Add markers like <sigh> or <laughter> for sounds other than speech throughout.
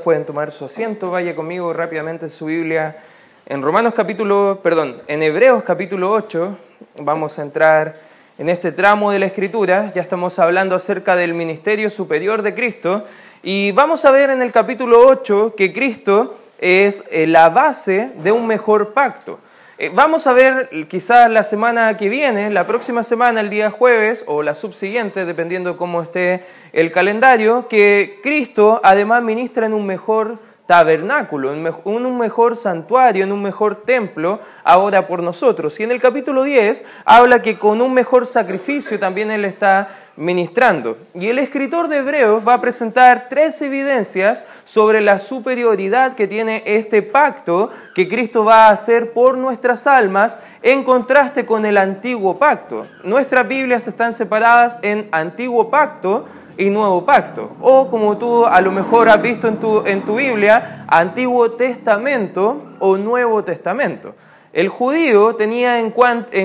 pueden tomar su asiento, vaya conmigo rápidamente su Biblia. En Romanos capítulo, perdón, en Hebreos capítulo 8, vamos a entrar en este tramo de la escritura, ya estamos hablando acerca del ministerio superior de Cristo. Y vamos a ver en el capítulo 8 que Cristo es eh, la base de un mejor pacto. Eh, vamos a ver quizás la semana que viene, la próxima semana, el día jueves o la subsiguiente, dependiendo cómo esté el calendario, que Cristo además ministra en un mejor tabernáculo, en un mejor santuario, en un mejor templo, ahora por nosotros. Y en el capítulo 10 habla que con un mejor sacrificio también Él está ministrando. Y el escritor de Hebreos va a presentar tres evidencias sobre la superioridad que tiene este pacto que Cristo va a hacer por nuestras almas en contraste con el antiguo pacto. Nuestras Biblias están separadas en antiguo pacto, y Nuevo Pacto. O como tú a lo mejor has visto en tu, en tu Biblia, Antiguo Testamento o Nuevo Testamento. El judío tenía en,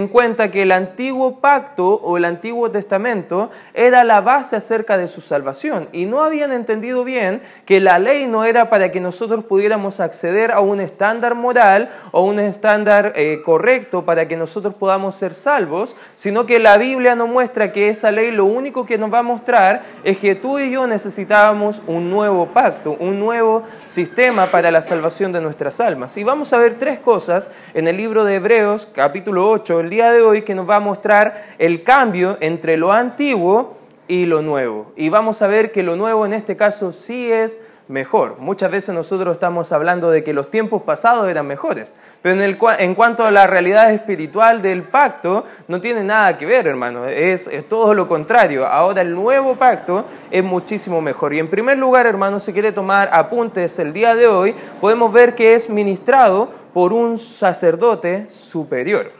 cuenta que el antiguo pacto o el antiguo testamento era la base acerca de su salvación y no habían entendido bien que la ley no era para que nosotros pudiéramos acceder a un estándar moral o un estándar eh, correcto para que nosotros podamos ser salvos, sino que la Biblia nos muestra que esa ley lo único que nos va a mostrar es que tú y yo necesitábamos un nuevo pacto, un nuevo sistema para la salvación de nuestras almas. Y vamos a ver tres cosas en el libro de Hebreos, capítulo 8, el día de hoy, que nos va a mostrar el cambio entre lo antiguo y lo nuevo. Y vamos a ver que lo nuevo en este caso sí es mejor. Muchas veces nosotros estamos hablando de que los tiempos pasados eran mejores, pero en, el, en cuanto a la realidad espiritual del pacto, no tiene nada que ver, hermano, es, es, todo lo contrario. Ahora el nuevo pacto es muchísimo mejor. Y en primer lugar, hermano, si quiere tomar apuntes el día de hoy, podemos ver que es ministrado por un sacerdote superior.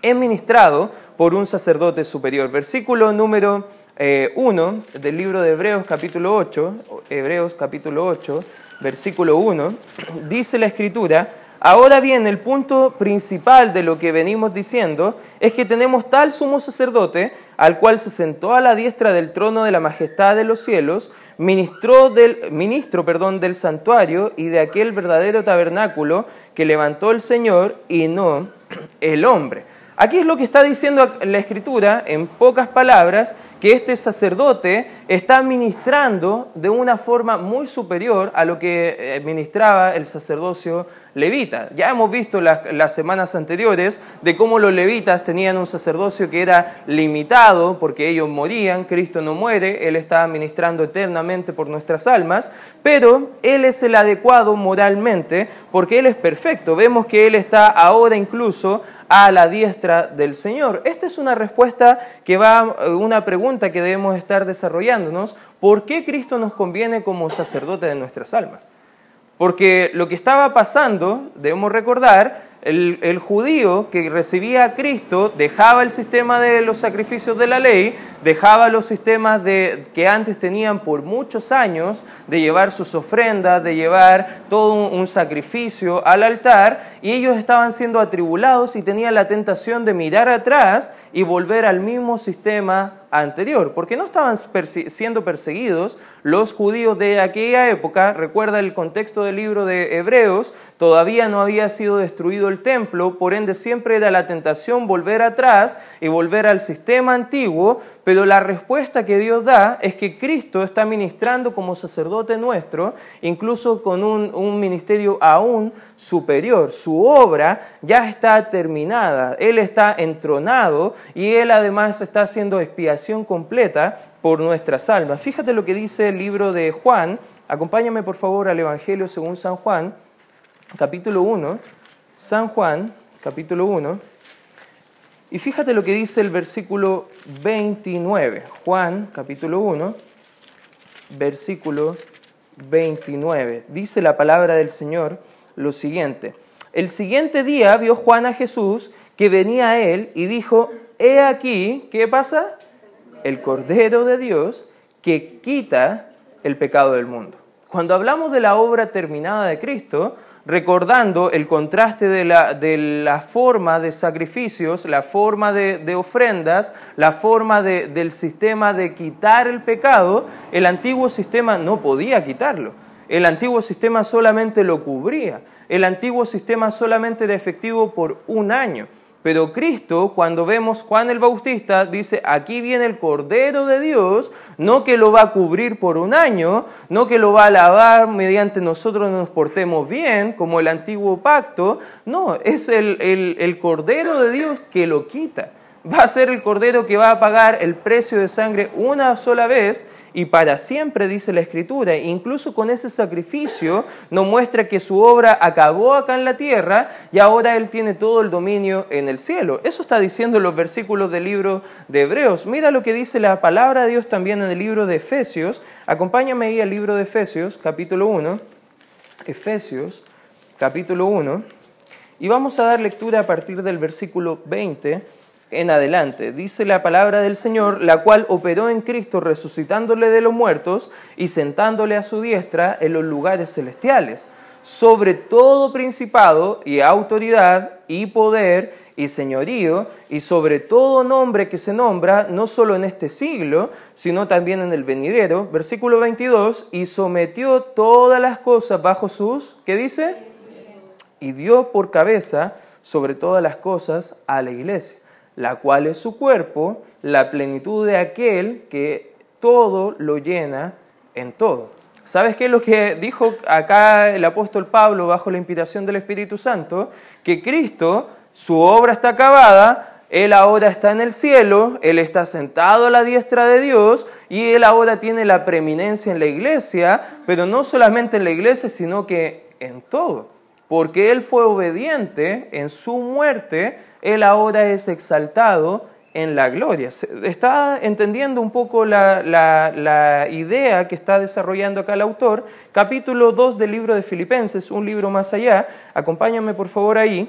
Es ministrado por un sacerdote superior. Versículo número 1 eh, del libro de Hebreos capítulo 8, Hebreos capítulo 8, versículo 1, <clears throat> dice la escritura, ahora bien, el punto principal de lo que venimos diciendo es que tenemos tal sumo sacerdote al cual se sentó a la diestra del trono de la majestad de los cielos, ministró del, ministro perdón, del santuario y de aquel verdadero tabernáculo que levantó el Señor y no <clears throat> el hombre. Aquí es lo que está diciendo la Escritura, en pocas palabras, que este sacerdote está ministrando de una forma muy superior a lo que eh, ministraba el sacerdocio levita. Ya hemos visto las, semanas anteriores de cómo los levitas tenían un sacerdocio que era limitado porque ellos morían, Cristo no muere, Él está ministrando eternamente por nuestras almas, pero Él es el adecuado moralmente porque Él es perfecto. Vemos que Él está ahora incluso a la diestra del Señor. Esta es una respuesta que va, eh, una pregunta que debemos estar desarrollándonos. ¿Por qué Cristo nos conviene como sacerdote de nuestras almas? Porque lo que estaba pasando, debemos recordar, el, judío que recibía a Cristo dejaba el sistema de los sacrificios de la ley, dejaba los sistemas de, que antes tenían por muchos años de llevar sus ofrendas, de llevar todo un, un sacrificio al altar, y ellos estaban siendo atribulados y tenían la tentación de mirar atrás y volver al mismo sistema anterior, porque no estaban siendo perseguidos los judíos de aquella época, recuerda el contexto del libro de Hebreos, todavía no había sido destruido el templo, por ende siempre era la tentación volver atrás y volver al sistema antiguo, pero la respuesta que Dios da es que Cristo está ministrando como sacerdote nuestro, incluso con un, un ministerio aún superior. Su obra ya está terminada, Él está entronado y Él además está haciendo expiación completa por nuestras almas. Fíjate lo que dice el libro de Juan. Acompáñame por favor al Evangelio según San Juan, capítulo 1. San Juan, capítulo 1. Y fíjate lo que dice el versículo 29. Juan, capítulo 1, versículo 29. Dice la palabra del Señor lo siguiente. El siguiente día vio Juan a Jesús que venía a él y dijo, he aquí, ¿qué pasa? El Cordero de Dios que quita el pecado del mundo. Cuando hablamos de la obra terminada de Cristo, recordando el contraste de la, de la forma de sacrificios, la forma de, ofrendas, la forma del sistema de quitar el pecado, el antiguo sistema no podía quitarlo. El antiguo sistema solamente lo cubría. El antiguo sistema solamente era efectivo por un año. Pero Cristo, cuando vemos Juan el Bautista, dice, aquí viene el Cordero de Dios, no que lo va a cubrir por un año, no que lo va a lavar mediante nosotros nos portemos bien, como el antiguo pacto, no, es el, el Cordero de Dios que lo quita va a ser el cordero que va a pagar el precio de sangre una sola vez y para siempre, dice la Escritura. Incluso con ese sacrificio nos muestra que su obra acabó acá en la tierra y ahora Él tiene todo el dominio en el cielo. Eso está diciendo los versículos del libro de Hebreos. Mira lo que dice la palabra de Dios también en el libro de Efesios. Acompáñame ahí al libro de Efesios, capítulo 1. Efesios, capítulo 1. Y vamos a dar lectura a partir del versículo 20 en adelante. Dice la palabra del Señor, la cual operó en Cristo resucitándole de los muertos y sentándole a su diestra en los lugares celestiales, sobre todo principado y autoridad y poder y señorío, y sobre todo nombre que se nombra, no solo en este siglo, sino también en el venidero. Versículo 22, y sometió todas las cosas bajo sus, ¿qué dice? Y dio por cabeza sobre todas las cosas a la iglesia la cual es su cuerpo, la plenitud de aquel que todo lo llena en todo. ¿Sabes qué es lo que dijo acá el apóstol Pablo bajo la inspiración del Espíritu Santo? Que Cristo, su obra está acabada, Él ahora está en el cielo, Él está sentado a la diestra de Dios y Él ahora tiene la preeminencia en la iglesia, pero no solamente en la iglesia, sino que en todo. Porque Él fue obediente en su muerte él ahora es exaltado en la gloria. Está entendiendo un poco la, idea que está desarrollando acá el autor. Capítulo 2 del libro de Filipenses, un libro más allá. Acompáñame por favor ahí.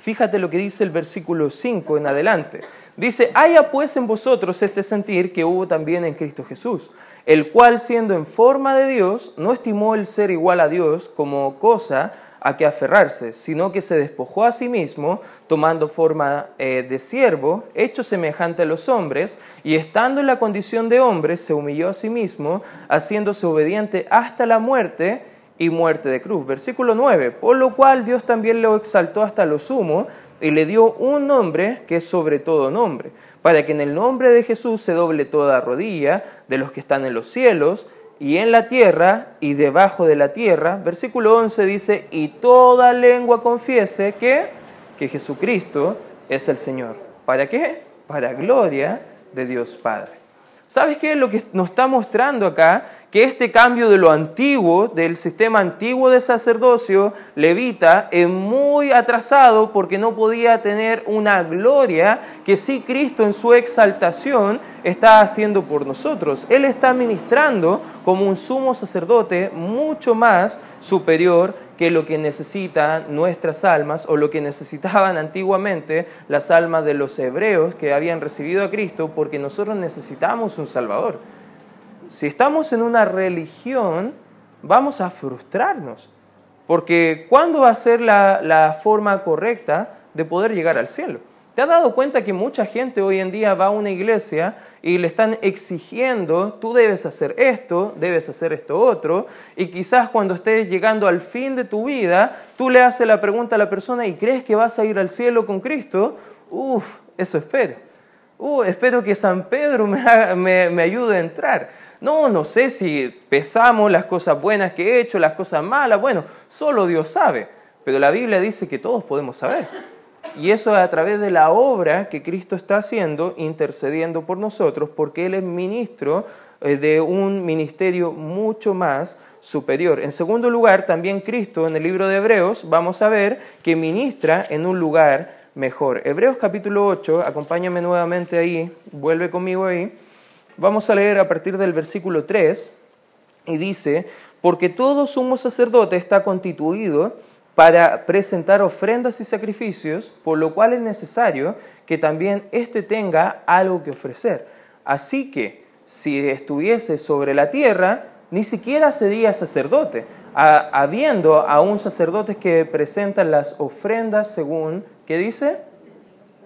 Fíjate lo que dice el versículo 5 en adelante. Dice, haya pues en vosotros este sentir que hubo también en Cristo Jesús, el cual siendo en forma de Dios, no estimó el ser igual a Dios como cosa a que aferrarse, sino que se despojó a sí mismo, tomando forma eh, de siervo, hecho semejante a los hombres, y estando en la condición de hombre, se humilló a sí mismo, haciéndose obediente hasta la muerte y muerte de cruz. Versículo 9, por lo cual Dios también lo exaltó hasta lo sumo y le dio un nombre que es sobre todo nombre, para que en el nombre de Jesús se doble toda rodilla de los que están en los cielos y en la tierra y debajo de la tierra. Versículo 11 dice, y toda lengua confiese que, que Jesucristo es el Señor. ¿Para qué? Para gloria de Dios Padre. ¿Sabes qué es lo que nos está mostrando acá? que este cambio de lo antiguo, del sistema antiguo de sacerdocio levita, es muy atrasado porque no podía tener una gloria que sí Cristo en su exaltación está haciendo por nosotros. Él está ministrando como un sumo sacerdote mucho más superior que lo que necesitan nuestras almas o lo que necesitaban <laughs> antiguamente las almas de los hebreos que habían recibido a Cristo porque nosotros necesitamos un Salvador si estamos en una religión, vamos a frustrarnos. Porque ¿cuándo va a ser la, forma correcta de poder llegar al cielo? ¿Te has dado cuenta que mucha gente hoy en día va a una iglesia y le están exigiendo, tú debes hacer esto, debes hacer esto otro, y quizás cuando estés llegando al fin de tu vida, tú le haces la pregunta a la persona y crees que vas a ir al cielo con Cristo? Uf, eso espero. Uh, espero que San Pedro me, me ayude a entrar. No, no sé si pesamos las cosas buenas que he hecho, las cosas malas. Bueno, solo Dios sabe. Pero la Biblia dice que todos podemos saber. Y eso es a través de la obra que Cristo está haciendo, intercediendo por nosotros, porque Él es ministro eh, de un ministerio mucho más superior. En segundo lugar, también Cristo en el libro de Hebreos vamos a ver que ministra en un lugar mejor. Hebreos capítulo 8, acompáñame nuevamente ahí, vuelve conmigo ahí. Vamos a leer a partir del versículo 3 y dice, porque todo sumo sacerdote está constituido para presentar ofrendas y sacrificios, por lo cual es necesario que también éste tenga algo que ofrecer. Así que si estuviese sobre la tierra, ni siquiera sería sacerdote, habiendo aún sacerdotes que presentan las ofrendas según, ¿qué dice?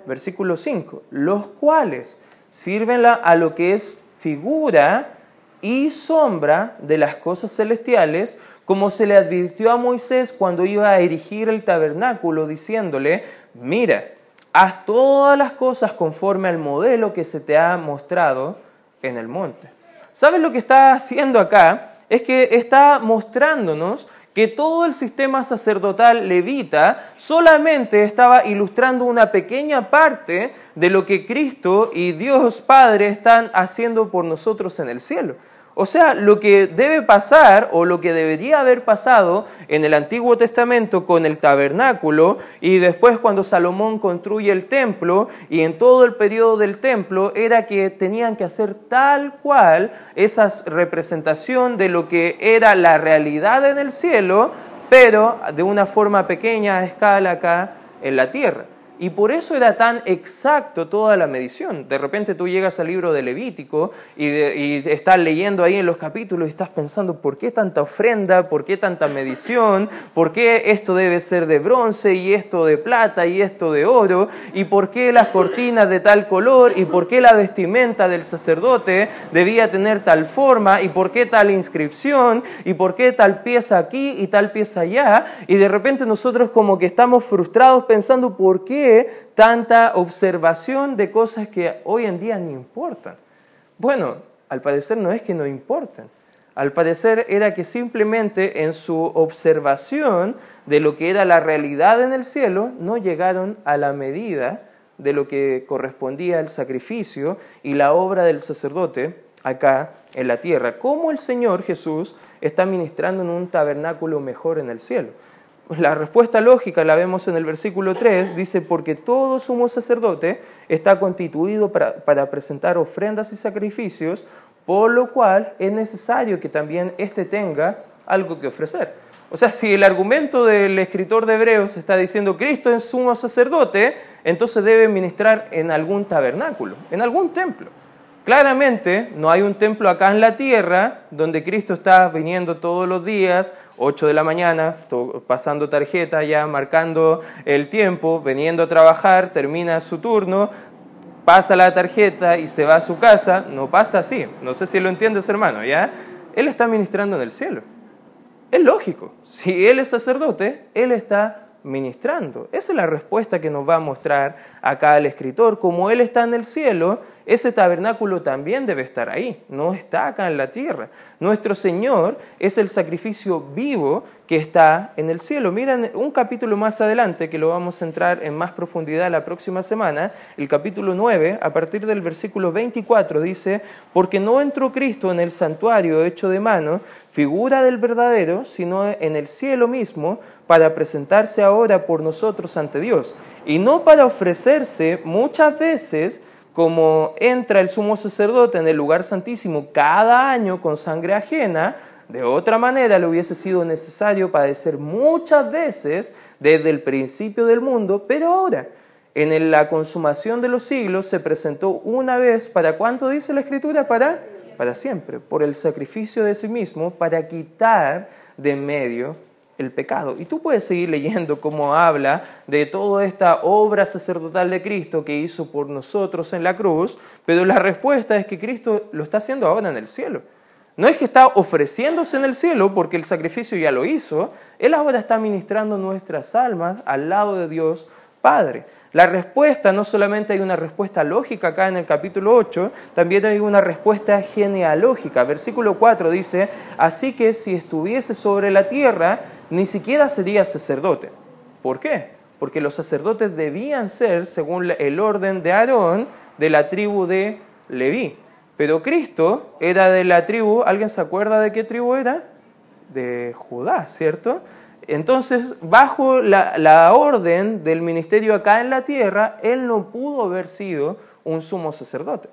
Versículo 5, los cuales sirven a lo que es figura y sombra de las cosas celestiales, como se le advirtió a Moisés cuando iba a erigir el tabernáculo, diciéndole, mira, haz todas las cosas conforme al modelo que se te ha mostrado en el monte. ¿Sabes lo que está haciendo acá? Es que está mostrándonos que todo el sistema sacerdotal levita solamente estaba ilustrando una pequeña parte de lo que Cristo y Dios Padre están haciendo por nosotros en el cielo. O sea, lo que debe pasar o lo que debería haber pasado en el Antiguo Testamento con el tabernáculo y después cuando Salomón construye el templo y en todo el periodo del templo era que tenían que hacer tal cual esa representación de lo que era la realidad en el cielo, pero de una forma pequeña a escala acá en la tierra. Y por eso era tan exacto toda la medición. De repente tú llegas al libro de Levítico y, estás leyendo ahí en los capítulos y estás pensando, ¿por qué tanta ofrenda? ¿Por qué tanta medición? ¿Por qué esto debe ser de bronce y esto de plata y esto de oro? ¿Y por qué las cortinas de tal color? ¿Y por qué la vestimenta del sacerdote debía tener tal forma? ¿Y por qué tal inscripción? ¿Y por qué tal pieza aquí y tal pieza allá? Y de repente nosotros como que estamos frustrados pensando, ¿por qué? Tanta observación de cosas que hoy en día ni importan? Bueno, al parecer no es que no importen. Al parecer era que simplemente en su observación de lo que era la realidad en el cielo no llegaron a la medida de lo que correspondía al sacrificio y la obra del sacerdote acá en la tierra. ¿Cómo el Señor Jesús está ministrando en un tabernáculo mejor en el cielo? <laughs> La respuesta lógica la vemos en el versículo 3, dice, porque todo sumo sacerdote está constituido para, presentar ofrendas y sacrificios, por lo cual es necesario que también éste tenga algo que ofrecer. O sea, si el argumento del escritor de Hebreos está diciendo Cristo es sumo sacerdote, entonces debe ministrar en algún tabernáculo, en algún templo. Claramente no hay un templo acá en la tierra donde Cristo está viniendo todos los días, 8 de la mañana, pasando tarjeta ya, marcando el tiempo, veniendo a trabajar, termina su turno, pasa la tarjeta y se va a su casa. No pasa así. No sé si lo entiendes, hermano, ¿ya? Él está ministrando en el cielo. Es lógico. Si Él es sacerdote, Él está ministrando. Esa es la respuesta que nos va a mostrar acá el escritor. Como Él está en el cielo, ese tabernáculo también debe estar ahí, no está acá en la tierra. Nuestro Señor es el sacrificio vivo que está en el cielo. Miren un capítulo más adelante, que lo vamos a entrar en más profundidad la próxima semana, el capítulo 9, a partir del versículo 24, dice, porque no entró Cristo en el santuario hecho de mano, figura del verdadero, sino en el cielo mismo, para presentarse ahora por nosotros ante Dios, y no para ofrecerse muchas veces, como entra el sumo sacerdote en el lugar santísimo cada año con sangre ajena, de otra manera le hubiese sido necesario padecer muchas veces desde el principio del mundo, pero ahora, en la consumación de los siglos, se presentó una vez, ¿para cuánto dice la Escritura? Para, para siempre, por el sacrificio de sí mismo, para quitar de medio el pecado. Y tú puedes seguir leyendo cómo habla de toda esta obra sacerdotal de Cristo que hizo por nosotros en la cruz, pero la respuesta es que Cristo lo está haciendo ahora en el cielo. No es que está ofreciéndose en el cielo porque el sacrificio ya lo hizo, Él ahora está ministrando nuestras almas al lado de Dios Padre. La respuesta, no solamente hay una respuesta lógica acá en el capítulo 8, también hay una respuesta genealógica. Versículo 4 dice, así que si estuviese sobre la tierra, ni siquiera sería sacerdote. ¿Por qué? Porque los sacerdotes debían ser, según el orden de Aarón, de la tribu de Leví. Pero Cristo era de la tribu, ¿alguien se acuerda de qué tribu era? De Judá, ¿cierto? Entonces, bajo la, orden del ministerio acá en la tierra, él no pudo haber sido un sumo sacerdote.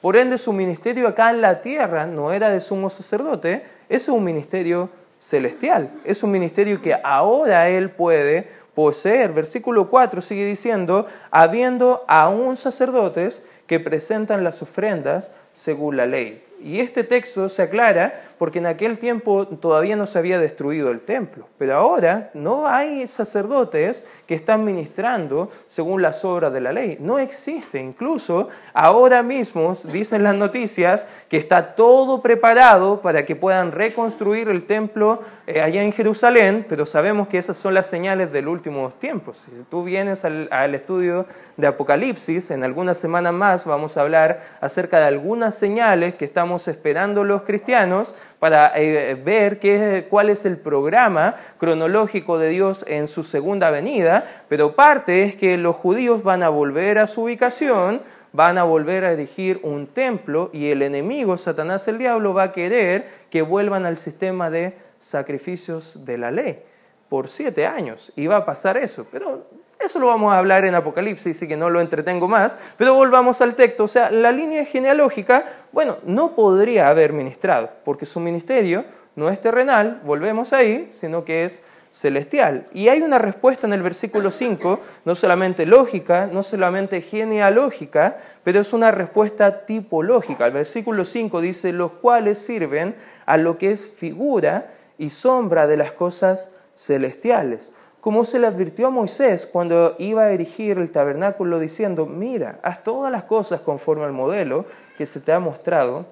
Por ende, su ministerio acá en la tierra no era de sumo sacerdote, es un ministerio celestial, es un ministerio que ahora él puede poseer. Versículo 4 sigue diciendo, habiendo aún sacerdotes que presentan las ofrendas según la ley. Y este texto se aclara porque en aquel tiempo todavía no se había destruido el templo, pero ahora no hay sacerdotes que están ministrando según las obras de la ley. No existe. Incluso ahora mismo dicen las noticias que está todo preparado para que puedan reconstruir el templo allá en Jerusalén, pero sabemos que esas son las señales del último tiempos. Si tú vienes al, al estudio de Apocalipsis, en algunas semanas más vamos a hablar acerca de algunas señales que estamos esperando los cristianos para eh, ver qué, cuál es el programa cronológico de Dios en su segunda venida, pero parte es que los judíos van a volver a su ubicación, van a volver a erigir un templo y el enemigo, Satanás el diablo, va a querer que vuelvan al sistema de sacrificios de la ley por siete años. Va a pasar eso, pero eso lo vamos a hablar en Apocalipsis, así que no lo entretengo más. Pero volvamos al texto. O sea, la línea genealógica, bueno, no podría haber ministrado, porque su ministerio no es terrenal, volvemos ahí, sino que es celestial. Y hay una respuesta en el versículo 5, no solamente lógica, no solamente genealógica, pero es una respuesta tipológica. El versículo 5 dice, los cuales sirven a lo que es figura y sombra de las cosas celestiales como se le advirtió a Moisés cuando iba a erigir el tabernáculo diciendo, mira, haz todas las cosas conforme al modelo que se te ha mostrado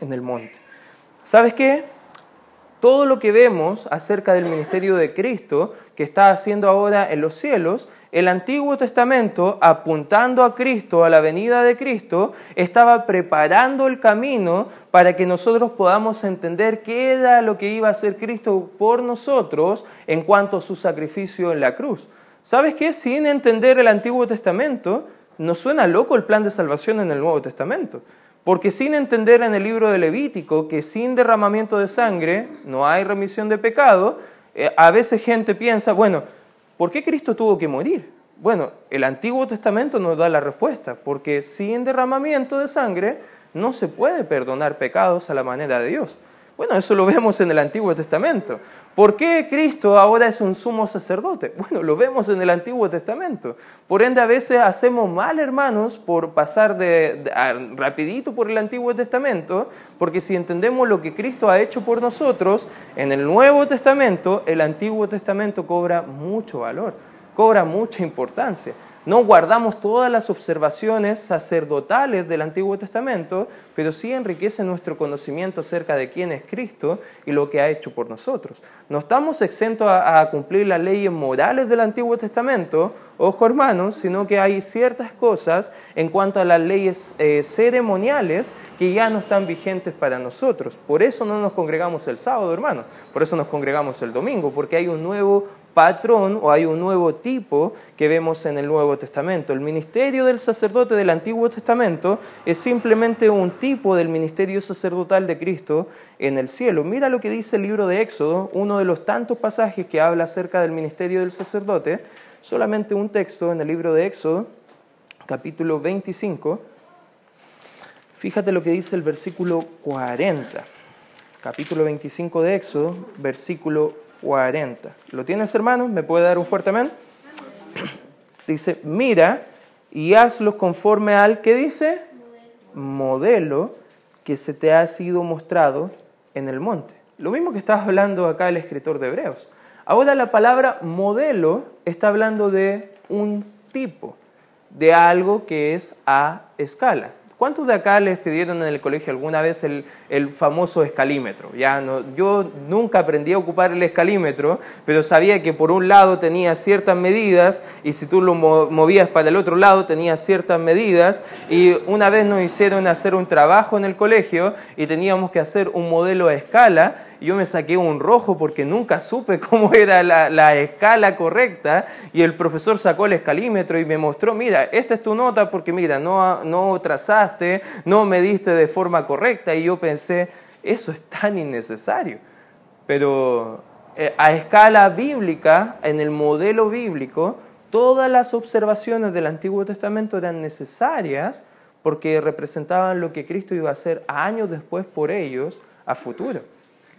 en el monte. ¿Sabes qué? Todo lo que vemos acerca del ministerio de Cristo que está haciendo ahora en los cielos el Antiguo Testamento, apuntando a Cristo, a la venida de Cristo, estaba preparando el camino para que nosotros podamos entender qué era lo que iba a hacer Cristo por nosotros en cuanto a su sacrificio en la cruz. ¿Sabes qué? Sin entender el Antiguo Testamento, nos suena loco el plan de salvación en el Nuevo Testamento. Porque sin entender en el libro de Levítico que sin derramamiento de sangre no hay remisión de pecado, eh, a veces gente piensa, bueno, ¿Por qué Cristo tuvo que morir? Bueno, el Antiguo Testamento nos da la respuesta, porque sin derramamiento de sangre no se puede perdonar pecados a la manera de Dios. Bueno, eso lo vemos en el Antiguo Testamento. ¿Por qué Cristo ahora es un sumo sacerdote? <laughs> Bueno, lo vemos en el Antiguo Testamento. Por ende, a veces hacemos mal, hermanos, por pasar de, rapidito por el Antiguo Testamento, porque si entendemos lo que Cristo ha hecho por nosotros, en el Nuevo Testamento, el Antiguo Testamento cobra mucho valor, cobra mucha importancia. No guardamos todas las observaciones sacerdotales del Antiguo Testamento, pero sí enriquece nuestro conocimiento acerca de quién es Cristo y lo que ha hecho por nosotros. No estamos exentos a, cumplir las leyes morales del Antiguo Testamento, ojo hermanos, sino que hay ciertas cosas en cuanto a las leyes eh, ceremoniales que ya no están vigentes para nosotros. Por eso no nos congregamos el sábado, hermanos. Por eso nos congregamos el domingo, porque hay un nuevo patrón o hay un nuevo tipo que vemos en el Nuevo Testamento. El ministerio del sacerdote del Antiguo Testamento es simplemente un tipo del ministerio sacerdotal de Cristo en el cielo. Mira lo que dice el libro de Éxodo, uno de los tantos pasajes que habla acerca del ministerio del sacerdote, solamente un texto en el libro de Éxodo, capítulo 25. Fíjate lo que dice el versículo 40. Capítulo 25 de Éxodo, versículo 40. ¿Lo tienes, hermano? ¿Me puede dar un fuerte amén? <clears throat> Dice, mira y hazlo conforme al que dice modelo que se te ha sido mostrado en el monte. Lo mismo que está hablando acá el escritor de Hebreos. Ahora la palabra modelo está hablando de un tipo, de algo que es a escala. ¿Cuántos de acá les pidieron en el colegio alguna vez el, el famoso escalímetro? Ya no, yo nunca aprendí a ocupar el escalímetro, pero sabía que por un lado tenía ciertas medidas y si tú lo movías para el otro lado tenía ciertas medidas. Y una vez nos hicieron hacer un trabajo en el colegio y teníamos que hacer un modelo a escala yo me saqué un rojo porque nunca supe <laughs> cómo era la, escala correcta y el profesor sacó el escalímetro y me mostró, mira, esta es tu nota porque mira, no, no trazaste, no mediste de forma correcta y yo pensé, eso es tan innecesario. Pero eh, a escala bíblica, en el modelo bíblico, todas las observaciones del Antiguo Testamento eran necesarias porque representaban lo que Cristo iba a hacer años después por ellos a futuro.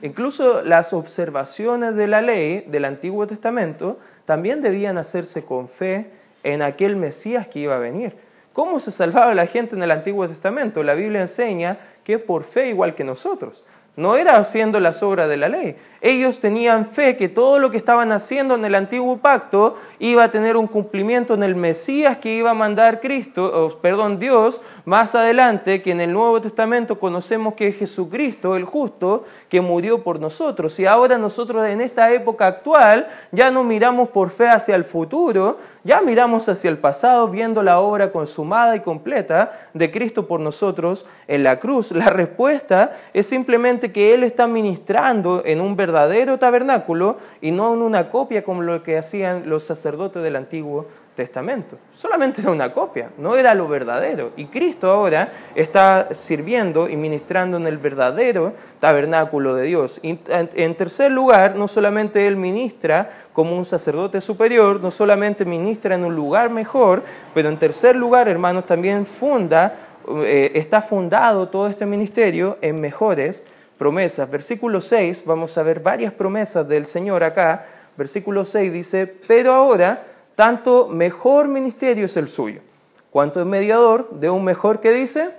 Incluso las observaciones de la ley del Antiguo Testamento también debían hacerse con fe en aquel Mesías que iba a venir. ¿Cómo se salvaba la gente en el Antiguo Testamento? La Biblia enseña que por fe igual que nosotros. No era haciendo las obras de la ley. Ellos tenían fe que todo lo que estaban haciendo en el antiguo pacto iba a tener un cumplimiento en el Mesías que iba a mandar Cristo, perdón, Dios, más adelante, que en el Nuevo Testamento conocemos que es Jesucristo, el justo, que murió por nosotros. Y ahora nosotros en esta época actual ya no miramos por fe hacia el futuro, ya miramos hacia el pasado viendo la obra consumada y completa de Cristo por nosotros en la cruz. La respuesta es simplemente que Él está ministrando en un verdadero tabernáculo y no en una copia como lo que hacían los sacerdotes del Antiguo Testamento. Solamente era una copia, no era lo verdadero. Y Cristo ahora está sirviendo y ministrando en el verdadero tabernáculo de Dios. En tercer lugar, no solamente Él ministra como un sacerdote superior, no solamente ministra en un lugar mejor, pero en tercer lugar, hermanos, también funda, eh, está fundado todo este ministerio en mejores promesas. Versículo 6, vamos a ver varias promesas del Señor acá. Versículo 6 dice, pero ahora tanto mejor ministerio es el suyo, cuanto es mediador de un mejor que dice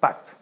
pacto,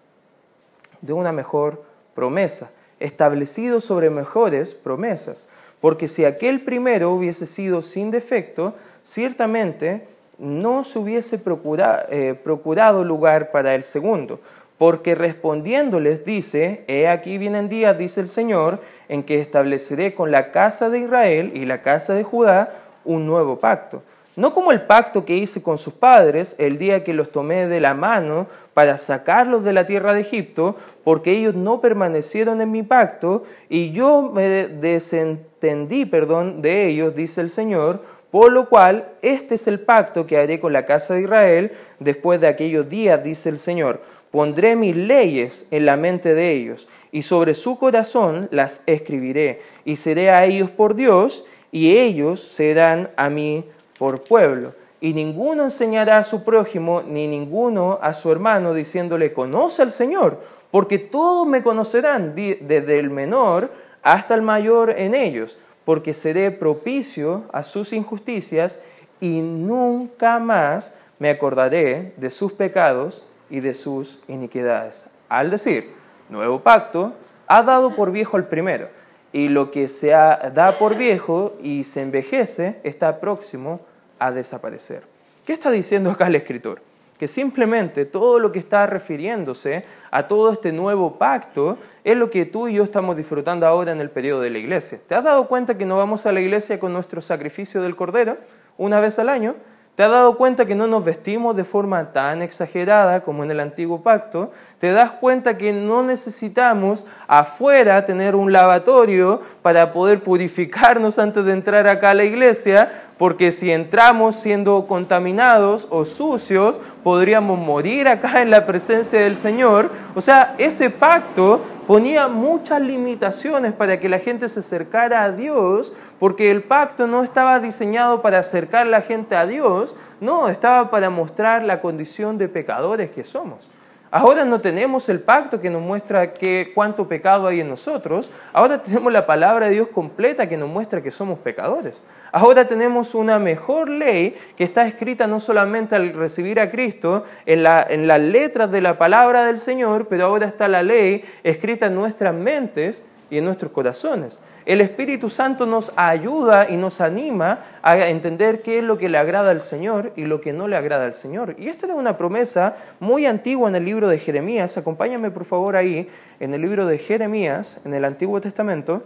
de una mejor promesa, establecido sobre mejores promesas. Porque si aquel primero hubiese sido sin defecto, ciertamente no se hubiese eh, procurado lugar para el segundo porque respondiéndoles dice, he aquí vienen días, dice el Señor, en que estableceré con la casa de Israel y la casa de Judá un nuevo pacto. No como el pacto que hice con sus padres el día que los tomé de la mano para sacarlos de la tierra de Egipto, porque ellos no permanecieron en mi pacto y yo me desentendí, perdón, de ellos, dice el Señor, por lo cual este es el pacto que haré con la casa de Israel después de aquellos días, dice el Señor Pondré mis leyes en la mente de ellos, y sobre su corazón las escribiré, y seré a ellos por Dios, y ellos serán a mí por pueblo. Y ninguno enseñará a su prójimo, ni ninguno a su hermano, diciéndole, conoce al Señor, porque todos me conocerán, desde el menor hasta el mayor en ellos, porque seré propicio a sus injusticias, y nunca más me acordaré de sus pecados y de sus iniquidades. Al decir, nuevo pacto, ha dado por viejo el primero, y lo que se da por viejo y se envejece está próximo a desaparecer. ¿Qué está diciendo acá el escritor? Que simplemente todo lo que está refiriéndose a todo este nuevo pacto es lo que tú y yo estamos disfrutando ahora en el periodo de la iglesia. ¿Te has dado cuenta que no vamos a la iglesia con nuestro sacrificio del cordero una vez al año? ¿Te has dado cuenta que no nos vestimos de forma tan exagerada como en el antiguo pacto? ¿Te das cuenta que no necesitamos afuera tener un lavatorio para poder purificarnos antes de entrar acá a la iglesia? Porque si entramos siendo contaminados o sucios, podríamos morir acá en la presencia del Señor. O sea, ese pacto ponía muchas limitaciones para que la gente se acercara a Dios, porque el pacto no estaba diseñado para acercar a la gente a Dios, no, estaba para mostrar la condición de pecadores que somos. Ahora no tenemos el pacto que nos muestra que, cuánto pecado hay en nosotros. Ahora tenemos la palabra de Dios completa que nos muestra que somos pecadores. Ahora tenemos una mejor ley que está escrita no solamente al recibir a Cristo en, la, en las letras de la palabra del Señor, pero ahora está la ley escrita en nuestras mentes y en nuestros corazones. El Espíritu Santo nos ayuda y nos anima a entender qué es lo que le agrada al Señor y lo que no le agrada al Señor. Y esta es una promesa muy antigua en el libro de Jeremías. Acompáñame por favor ahí, en el libro de Jeremías, en el Antiguo Testamento.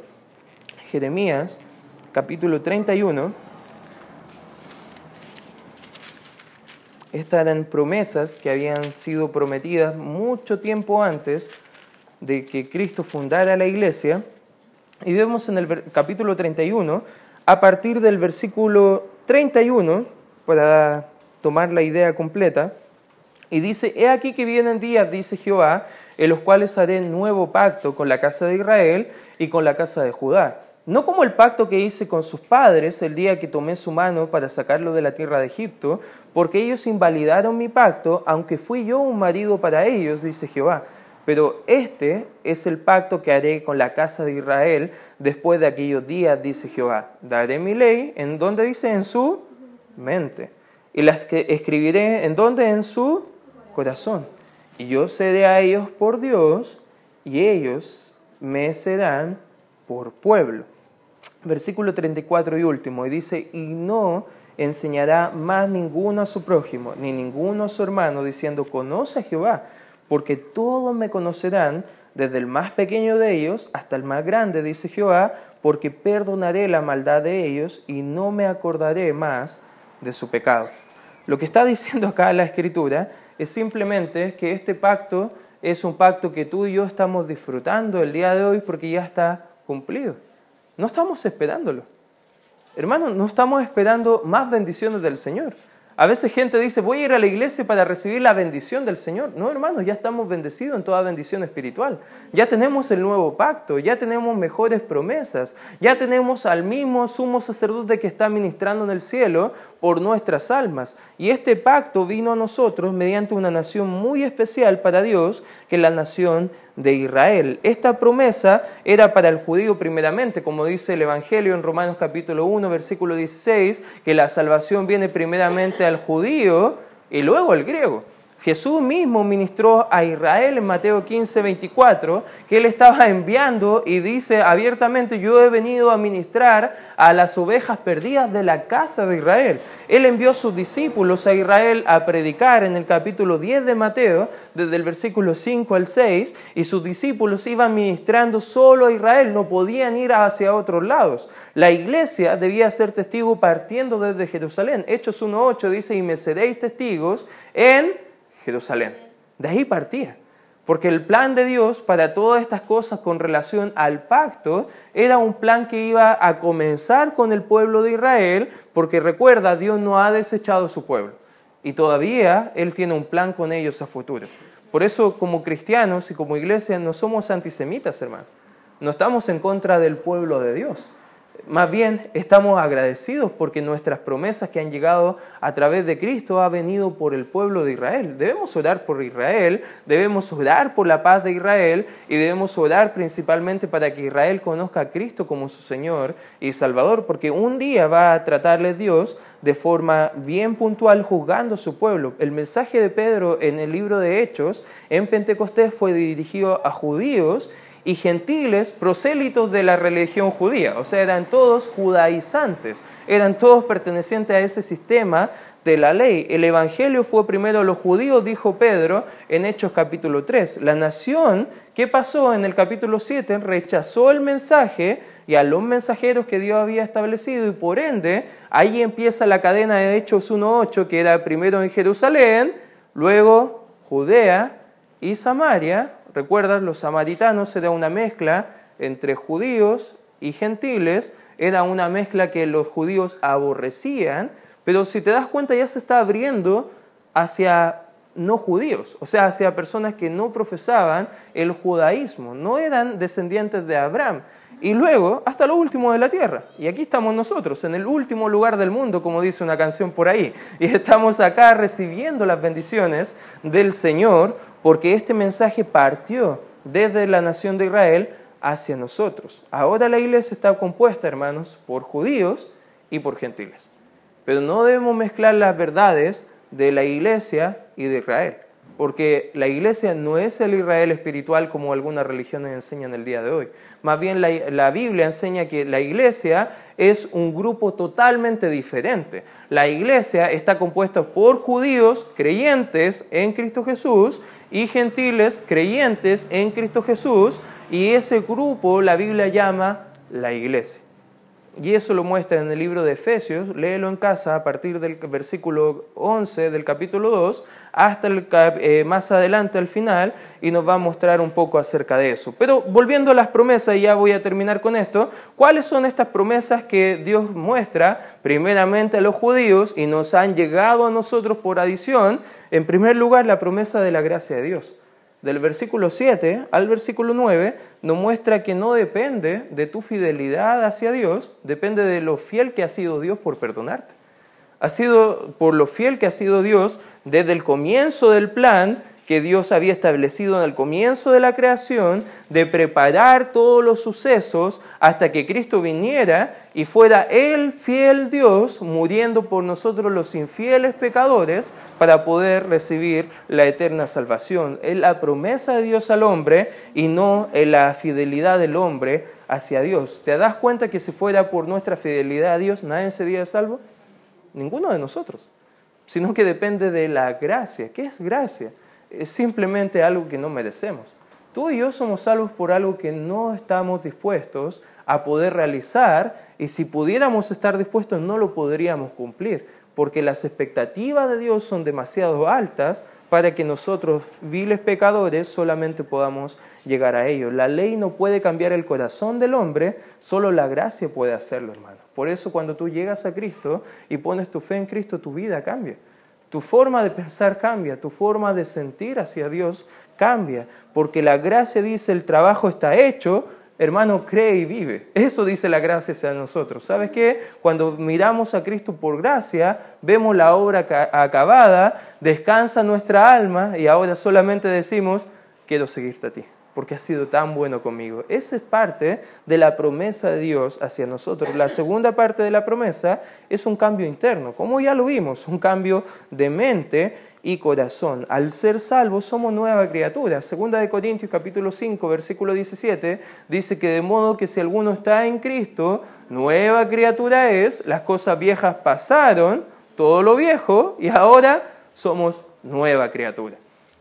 Jeremías, capítulo 31. Estas eran promesas que habían sido prometidas mucho tiempo antes de que Cristo fundara la iglesia. Y vemos en el capítulo 31, a partir del versículo 31, para tomar la idea completa, y dice, he aquí que vienen días, dice Jehová, en los cuales haré nuevo pacto con la casa de Israel y con la casa de Judá. No como el pacto que hice con sus padres el día que tomé su mano para sacarlo de la tierra de Egipto, porque ellos invalidaron mi pacto, aunque fui yo un marido para ellos, dice Jehová pero este es el pacto que haré con la casa de Israel después de aquellos días, dice Jehová. Daré mi ley, ¿en dónde dice? En su mente. Y las que escribiré, ¿en dónde? En su corazón. y yo seré a ellos por Dios, y ellos me serán por pueblo. Versículo 34 y último, y dice, y no enseñará más ninguno a su prójimo, ni ninguno a su hermano, diciendo, conoce a Jehová, porque todos me conocerán, desde el más pequeño de ellos hasta el más grande, dice Jehová, porque perdonaré la maldad de ellos y no me acordaré más de su pecado. Lo que está <laughs> diciendo acá la escritura es simplemente que este pacto es un pacto que tú y yo estamos disfrutando el día de hoy porque ya está cumplido. No estamos esperándolo. Hermanos, no estamos esperando más bendiciones del Señor. A veces gente dice, voy a ir a la iglesia para recibir la bendición del Señor. No, hermanos, ya estamos bendecidos en toda bendición espiritual. Ya tenemos el nuevo pacto, ya tenemos mejores promesas, ya tenemos al mismo sumo sacerdote que está ministrando en el cielo por nuestras almas. Y este pacto vino a nosotros mediante una nación muy especial para Dios, que es la nación de Israel. Esta promesa era para el judío primeramente, como dice el Evangelio en Romanos capítulo 1, versículo 16, que la salvación viene primeramente al judío y luego al griego. Jesús mismo ministró a Israel en Mateo 15, 24, que él estaba enviando y dice abiertamente, yo he venido a ministrar a las ovejas perdidas de la casa de Israel. Él envió a sus discípulos a Israel a predicar en el capítulo 10 de Mateo, desde el versículo 5 al 6, y sus discípulos iban ministrando solo a Israel, no podían ir hacia otros lados. La iglesia debía ser testigo partiendo desde Jerusalén. Hechos 1.8 dice, y me seréis testigos en Jerusalén. De ahí partía. Porque el plan de Dios para todas estas cosas con relación al pacto era un plan que iba a comenzar con el pueblo de Israel, porque recuerda, Dios no ha desechado a su pueblo. Y todavía Él tiene un plan con ellos a futuro. Por eso como cristianos y como iglesia no somos antisemitas, hermano. No estamos en contra del pueblo de Dios. Más bien estamos agradecidos porque nuestras promesas que han llegado a través de Cristo han venido por el pueblo de Israel. Debemos orar por Israel, debemos orar por la paz de Israel y debemos orar principalmente para que Israel conozca a Cristo como su Señor y Salvador, porque un día va a tratarle Dios de forma bien puntual juzgando a su pueblo. El mensaje de Pedro en el libro de Hechos en Pentecostés fue dirigido a judíos y gentiles prosélitos de la religión judía, o sea, eran todos judaizantes, eran todos pertenecientes a ese sistema de la ley. El Evangelio fue primero a los judíos, dijo Pedro en Hechos capítulo 3. La nación, ¿qué pasó en el capítulo 7? Rechazó el mensaje y a los mensajeros que Dios había establecido y por ende ahí empieza la cadena de Hechos 1.8 que era primero en Jerusalén, luego Judea y Samaria ¿Recuerdas? Los samaritanos era una mezcla entre judíos y gentiles, era una mezcla que los judíos aborrecían, pero si te das cuenta ya se está abriendo hacia no judíos, o sea, hacia personas que no profesaban el judaísmo, no eran descendientes de Abraham. Y luego, hasta lo último de la tierra. Y aquí estamos nosotros, en el último lugar del mundo, como dice una canción por ahí. Y estamos acá recibiendo las bendiciones del Señor porque este mensaje partió desde la nación de Israel hacia nosotros. Ahora la iglesia está compuesta, hermanos, por judíos y por gentiles. Pero no debemos mezclar las verdades de la iglesia y de Israel, porque la iglesia no es el Israel espiritual como algunas religiones enseñan el día de hoy. Más bien la, Biblia enseña que la iglesia es un grupo totalmente diferente. La iglesia está compuesta por judíos creyentes en Cristo Jesús y gentiles creyentes en Cristo Jesús y ese grupo la Biblia llama la iglesia. Y eso lo muestra en el libro de Efesios, léelo en casa a partir del versículo 11 del capítulo 2 hasta el, eh, más adelante al final y nos va a mostrar un poco acerca de eso. Pero volviendo a las promesas, y ya voy a terminar con esto, ¿cuáles son estas promesas que Dios muestra primeramente a los judíos y nos han llegado a nosotros por adición? En primer lugar, la promesa de la gracia de Dios del versículo 7 al versículo 9 nos muestra que no depende de tu fidelidad hacia Dios, depende de lo fiel que ha sido Dios por perdonarte. Ha sido por lo fiel que ha sido Dios desde el comienzo del plan que Dios había establecido en el comienzo de la creación, de preparar todos los sucesos hasta que Cristo viniera y fuera el fiel Dios muriendo por nosotros los infieles pecadores para poder recibir la eterna salvación. Es la promesa de Dios al hombre y no la fidelidad del hombre hacia Dios. ¿Te das cuenta que si fuera por nuestra fidelidad a Dios, nadie sería salvo? Ninguno de nosotros, sino que depende de la gracia. ¿Qué es gracia? Es simplemente algo que no merecemos. Tú y yo somos salvos por algo que no estamos dispuestos a poder realizar y si pudiéramos estar dispuestos no lo podríamos cumplir, porque las expectativas de Dios son demasiado altas para que nosotros, viles pecadores, solamente podamos llegar a ello. La ley no puede cambiar el corazón del hombre, solo la gracia puede hacerlo, hermano. Por eso cuando tú llegas a Cristo y pones tu fe en Cristo, tu vida cambia. Tu forma de pensar cambia, tu forma de sentir hacia Dios cambia, porque la gracia dice el trabajo está hecho, hermano, cree y vive. Eso dice la gracia hacia nosotros. ¿Sabes qué? Cuando miramos a Cristo por gracia, vemos la obra acabada, descansa nuestra alma y ahora solamente decimos, quiero seguirte a ti porque has sido tan bueno conmigo. Esa es parte de la promesa de Dios hacia nosotros. La segunda parte de la promesa es un cambio interno, como ya lo vimos, un cambio de mente y corazón. Al ser salvos somos nueva criatura. Segunda de Corintios capítulo 5, versículo 17 dice que de modo que si alguno está en Cristo, nueva criatura es, las cosas viejas pasaron, todo lo viejo y ahora somos nueva criatura.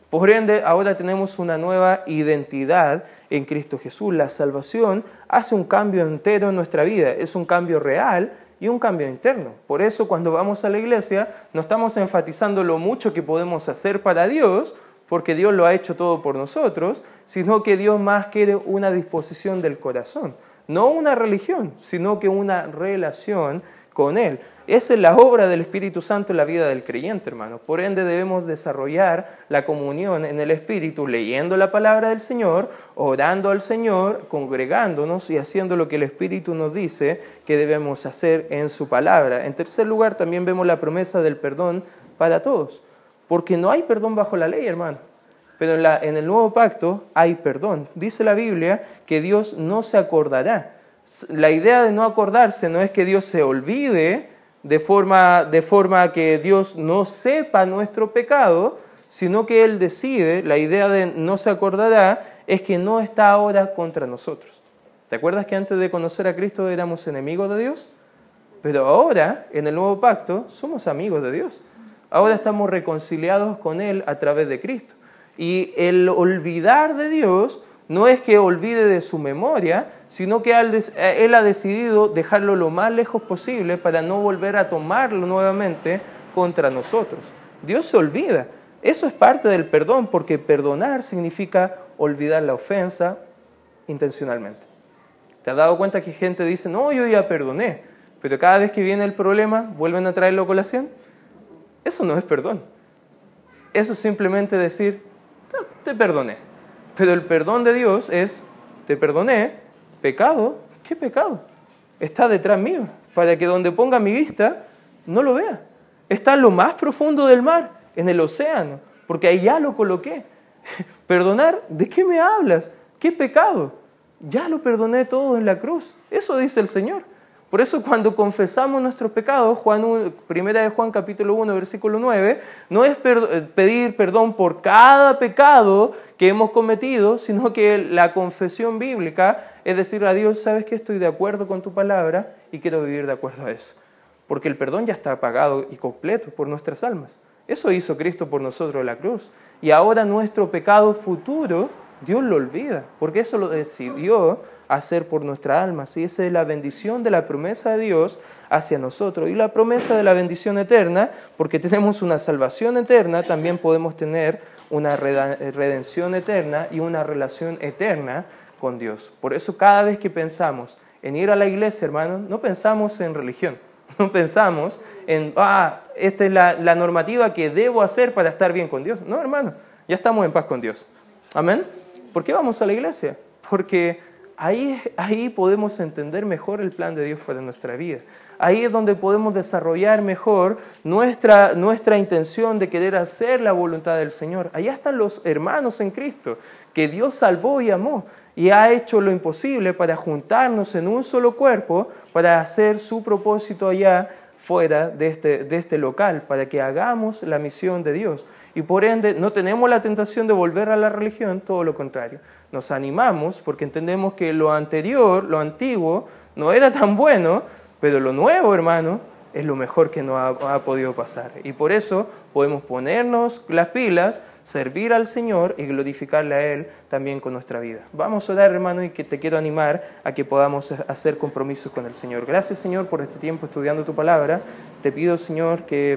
Por ende, ahora tenemos una nueva identidad en Cristo Jesús. La salvación hace un cambio entero en nuestra vida, es un cambio real y un cambio interno. Por eso cuando vamos a la iglesia no estamos enfatizando lo mucho que podemos hacer para Dios, porque Dios lo ha hecho todo por nosotros, sino que Dios más quiere una disposición del corazón. No una religión, sino que una relación con Él. Esa es la obra del Espíritu Santo en la vida del creyente, hermano. Por ende debemos desarrollar la comunión en el Espíritu, leyendo la palabra del Señor, orando al Señor, congregándonos y haciendo lo que el Espíritu nos dice que debemos hacer en su palabra. En tercer lugar, también vemos la promesa del perdón para todos, porque no hay perdón bajo la ley, hermano. Pero en, en el nuevo pacto hay perdón. Dice la Biblia que Dios no se acordará. La idea de no acordarse no es que Dios se olvide, de forma, de forma que Dios no sepa nuestro pecado, sino que Él decide, la idea de no se acordará, es que no está ahora contra nosotros. ¿Te acuerdas que antes de conocer a Cristo éramos enemigos de Dios? Pero ahora, en el nuevo pacto, somos amigos de Dios. Ahora estamos reconciliados con Él a través de Cristo. Y el olvidar de Dios no es que olvide de su memoria, sino que eh, él ha decidido dejarlo lo más lejos posible para no volver a tomarlo nuevamente contra nosotros. Dios se olvida. Eso es parte del perdón, porque perdonar significa olvidar la ofensa intencionalmente. ¿Te has dado cuenta que gente dice, no, yo ya perdoné, pero cada vez que viene el problema vuelven a traerlo a colación? Eso no es perdón. Eso es simplemente decir, te perdoné pero el perdón de Dios es, te perdoné, pecado, ¿qué pecado? Está detrás mío, para que donde ponga mi vista no lo vea. Está en lo más profundo del mar, en el océano, porque ahí ya lo coloqué. <laughs> Perdonar, ¿de qué me hablas? ¿Qué pecado? Ya lo perdoné todo en la cruz. Eso dice el Señor. Por eso cuando confesamos nuestros pecados, Juan primera de Juan capítulo 1, versículo 9, no es eh, pedir perdón por cada pecado que hemos cometido, sino que la confesión bíblica es decir a Dios, sabes que estoy de acuerdo con tu palabra y quiero vivir de acuerdo a eso. Porque el perdón ya está pagado y completo por nuestras almas. Eso hizo Cristo por nosotros en la cruz. Y ahora nuestro pecado futuro, Dios lo olvida, porque eso lo decidió hacer por nuestra alma. ¿sí? Esa es la bendición de la promesa de Dios hacia nosotros. Y la promesa de la bendición eterna, porque tenemos una salvación eterna, también podemos tener una redención eterna y una relación eterna con Dios. Por eso cada vez que pensamos en ir a la iglesia, hermano, no pensamos en religión. <laughs> No pensamos en, ah, esta es la, la normativa que debo hacer para estar bien con Dios. No, hermano, ya estamos en paz con Dios. Amén. ¿Por qué vamos a la iglesia? Porque ahí, ahí podemos entender mejor el plan de Dios para nuestra vida. Ahí es donde podemos desarrollar mejor nuestra, nuestra intención de querer hacer la voluntad del Señor. Allá están los hermanos en Cristo, que Dios salvó y amó y ha hecho lo imposible para juntarnos en un solo cuerpo para hacer su propósito allá fuera de este, de este local, para que hagamos la misión de Dios. Y por ende no tenemos la tentación de volver a la religión, todo lo contrario. Nos animamos porque entendemos que lo anterior, lo antiguo, no era tan bueno, pero lo nuevo, hermano, es lo mejor que nos ha, podido pasar. Y por eso podemos ponernos las pilas, servir al Señor y glorificarle a Él también con nuestra vida. Vamos a orar, hermano, y que te quiero animar a que podamos hacer compromisos con el Señor. Gracias, Señor, por este tiempo estudiando tu palabra. Te pido, Señor, que